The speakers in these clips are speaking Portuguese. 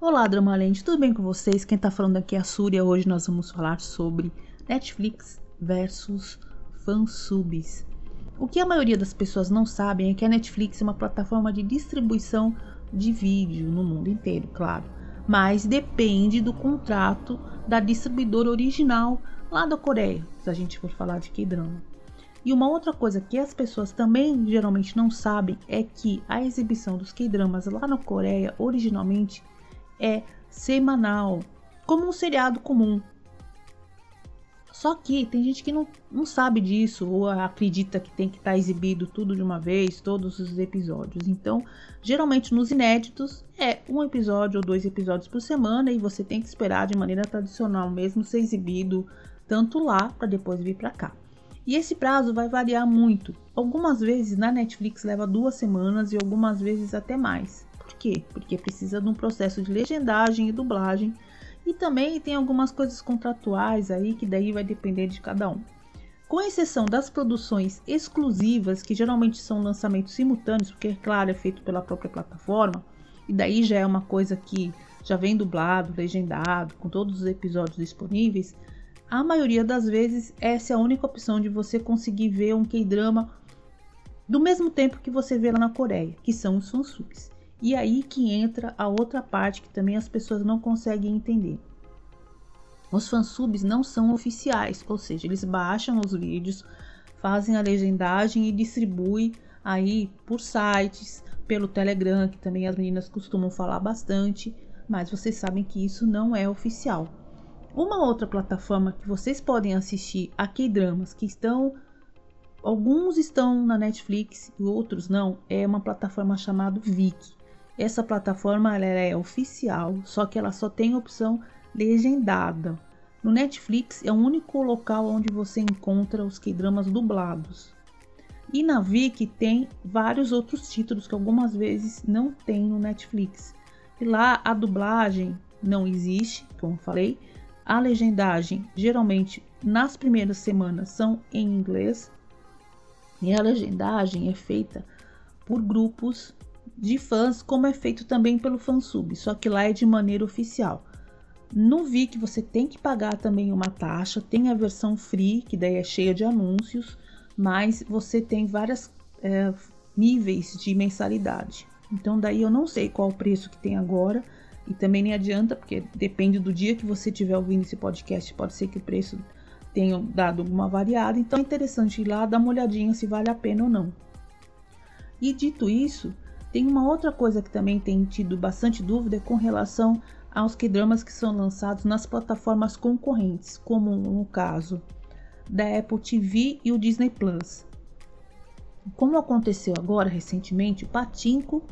Olá, Dramalente, tudo bem com vocês? Quem tá falando aqui é a Súria. Hoje nós vamos falar sobre Netflix versus fansubs. O que a maioria das pessoas não sabem é que a Netflix é uma plataforma de distribuição de vídeo no mundo inteiro, claro, mas depende do contrato da distribuidora original lá da Coreia, se a gente for falar de K-drama. E uma outra coisa que as pessoas também geralmente não sabem é que a exibição dos K-dramas lá na Coreia originalmente é semanal, como um seriado comum. Só que tem gente que não, não sabe disso ou acredita que tem que estar tá exibido tudo de uma vez, todos os episódios. Então, geralmente nos inéditos é um episódio ou dois episódios por semana e você tem que esperar de maneira tradicional mesmo ser exibido tanto lá para depois vir para cá. E esse prazo vai variar muito. Algumas vezes na Netflix leva duas semanas e algumas vezes até mais. Por quê? Porque precisa de um processo de legendagem e dublagem e também tem algumas coisas contratuais aí que daí vai depender de cada um. Com exceção das produções exclusivas, que geralmente são lançamentos simultâneos, porque, claro, é feito pela própria plataforma, e daí já é uma coisa que já vem dublado, legendado, com todos os episódios disponíveis, a maioria das vezes essa é a única opção de você conseguir ver um K-drama do mesmo tempo que você vê lá na Coreia, que são os fansubs. E aí que entra a outra parte que também as pessoas não conseguem entender. Os fansubs não são oficiais, ou seja, eles baixam os vídeos, fazem a legendagem e distribuem aí por sites, pelo Telegram, que também as meninas costumam falar bastante, mas vocês sabem que isso não é oficial. Uma outra plataforma que vocês podem assistir a K-dramas que estão alguns estão na Netflix e outros não, é uma plataforma chamada Viki. Essa plataforma ela é oficial, só que ela só tem opção legendada. No Netflix é o único local onde você encontra os K-dramas dublados. E na Viki tem vários outros títulos que algumas vezes não tem no Netflix. E lá a dublagem não existe, como falei. A legendagem geralmente nas primeiras semanas são em inglês. E a legendagem é feita por grupos de fãs, como é feito também pelo fansub, só que lá é de maneira oficial. No Vic você tem que pagar também uma taxa, tem a versão free, que daí é cheia de anúncios, mas você tem vários é, níveis de mensalidade. Então daí eu não sei qual o preço que tem agora e também nem adianta, porque depende do dia que você estiver ouvindo esse podcast, pode ser que o preço tenha dado uma variada, então é interessante ir lá dar uma olhadinha se vale a pena ou não. E dito isso, tem uma outra coisa que também tem tido bastante dúvida com relação aos K-dramas que são lançados nas plataformas concorrentes, como no caso da Apple TV e o Disney Plus. Como aconteceu agora recentemente, o Patinco,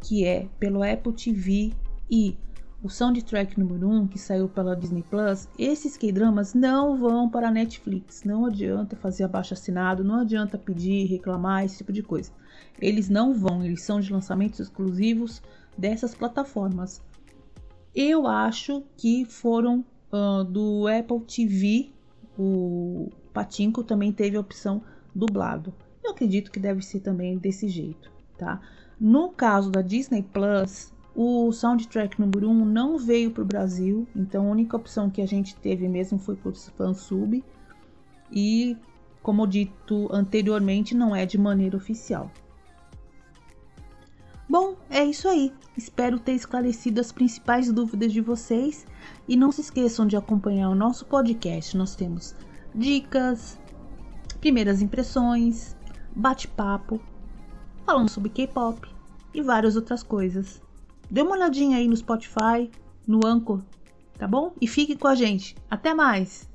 que é pelo Apple TV e o soundtrack número 1, que saiu pela Disney Plus, esses K-dramas não vão para a Netflix. Não adianta fazer abaixo assinado, não adianta pedir, reclamar, esse tipo de coisa. Eles não vão, eles são de lançamentos exclusivos dessas plataformas. Eu acho que foram uh, do Apple TV, o Patinco também teve a opção dublado. Eu acredito que deve ser também desse jeito, tá? No caso da Disney Plus, o soundtrack número 1 um não veio para o Brasil, então a única opção que a gente teve mesmo foi por fansub. E, como dito anteriormente, não é de maneira oficial. Bom, é isso aí. Espero ter esclarecido as principais dúvidas de vocês. E não se esqueçam de acompanhar o nosso podcast. Nós temos dicas, primeiras impressões, bate-papo, falando sobre K-pop e várias outras coisas. Dê uma olhadinha aí no Spotify, no Anchor, tá bom? E fique com a gente. Até mais!